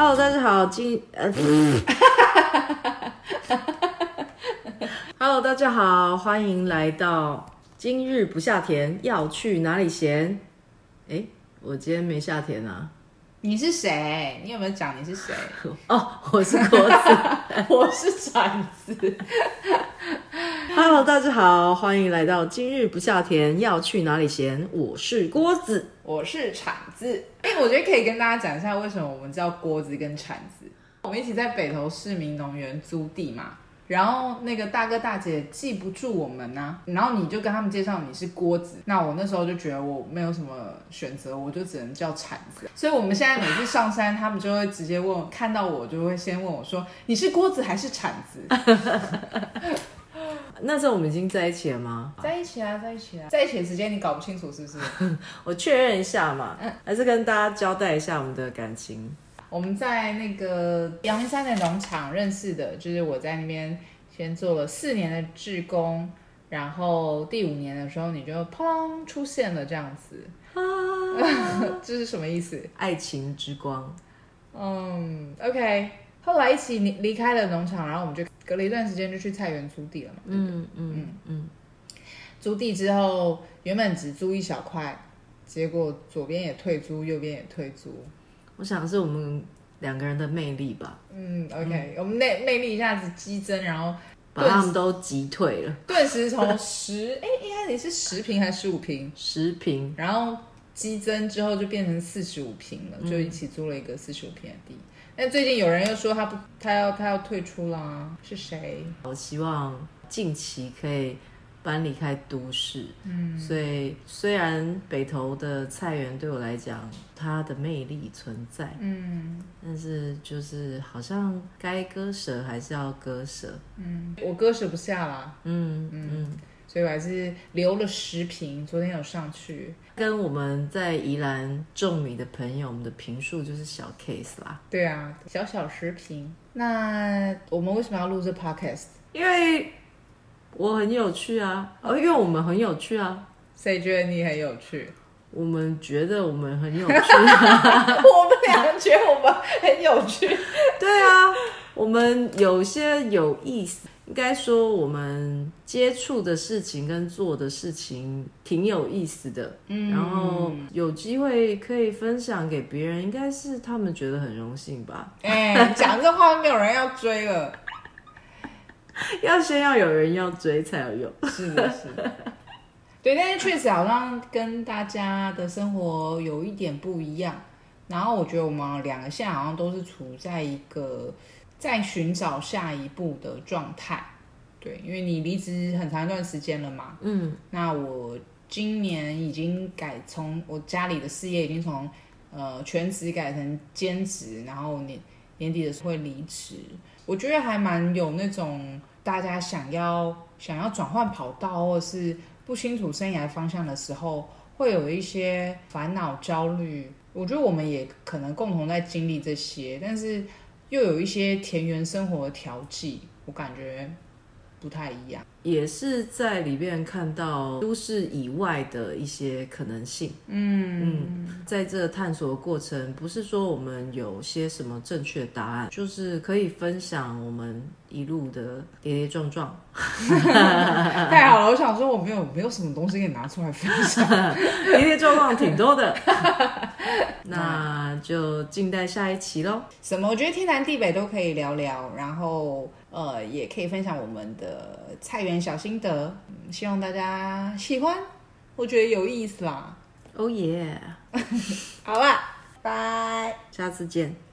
Hello，大家好，今呃，Hello，大家好，欢迎来到今日不下田，要去哪里闲？哎，我今天没下田啊。你是谁？你有没有讲你是谁？哦，我是郭子，我是铲子。Hello，大家好，欢迎来到今日不下田，要去哪里闲？我是郭子，我是铲子。哎，我觉得可以跟大家讲一下，为什么我们叫郭子跟铲子。我们一起在北投市民农园租地嘛。然后那个大哥大姐记不住我们呢、啊，然后你就跟他们介绍你是锅子，那我那时候就觉得我没有什么选择，我就只能叫铲子。所以我们现在每次上山，他们就会直接问，看到我就会先问我说：“你是锅子还是铲子？” 那时候我们已经在一起了吗？在一起啊，在一起啊，在一起的时间你搞不清楚是不是？我确认一下嘛，还是跟大家交代一下我们的感情。我们在那个阳明山的农场认识的，就是我在那边先做了四年的志工，然后第五年的时候你就砰出现了这样子，啊、这是什么意思？爱情之光。嗯，OK。后来一起离离开了农场，然后我们就隔了一段时间就去菜园租地了嘛。嗯嗯嗯嗯。租地之后，原本只租一小块，结果左边也退租，右边也退租。我想是我们两个人的魅力吧。嗯，OK，、嗯、我们魅魅力一下子激增，然后把他们都击退了。顿时从十哎，一开始是十瓶还是十五瓶？十瓶，然后激增之后就变成四十五瓶了，就一起租了一个四十五平的地。但、嗯、最近有人又说他不，他要他要退出啦，是谁？我希望近期可以。搬离开都市，嗯，所以虽然北投的菜园对我来讲，它的魅力存在，嗯，但是就是好像该割舍还是要割舍，嗯，我割舍不下啦，嗯嗯，嗯，所以我还是留了十瓶，昨天有上去，跟我们在宜兰种米的朋友，我们的瓶数就是小 case 啦，对啊，小小十瓶。那我们为什么要录这 podcast？因为。我很有趣啊，哦，因为我们很有趣啊。谁觉得你很有趣？我们觉得我们很有趣。我们两个觉得我们很有趣。对啊，我们有些有意思，应该说我们接触的事情跟做的事情挺有意思的。嗯，然后有机会可以分享给别人，应该是他们觉得很荣幸吧。哎、欸，讲这话没有人要追了。要先要有人要追才有用，是的，是的，对，但是确实好像跟大家的生活有一点不一样。然后我觉得我们两个现在好像都是处在一个在寻找下一步的状态。对，因为你离职很长一段时间了嘛，嗯，那我今年已经改从我家里的事业已经从呃全职改成兼职，然后年年底的时候会离职。我觉得还蛮有那种大家想要想要转换跑道，或者是不清楚生涯方向的时候，会有一些烦恼、焦虑。我觉得我们也可能共同在经历这些，但是又有一些田园生活的调剂，我感觉不太一样。也是在里面看到都市以外的一些可能性。嗯嗯，在这探索的过程，不是说我们有些什么正确答案，就是可以分享我们一路的跌跌撞撞。太好了，我想说我没有没有什么东西可以拿出来分享，跌跌撞撞挺多的。那就静待下一期喽。什么？我觉得天南地北都可以聊聊，然后呃，也可以分享我们的菜园小心得，希望大家喜欢，我觉得有意思啦。哦耶！好啦，拜，下次见。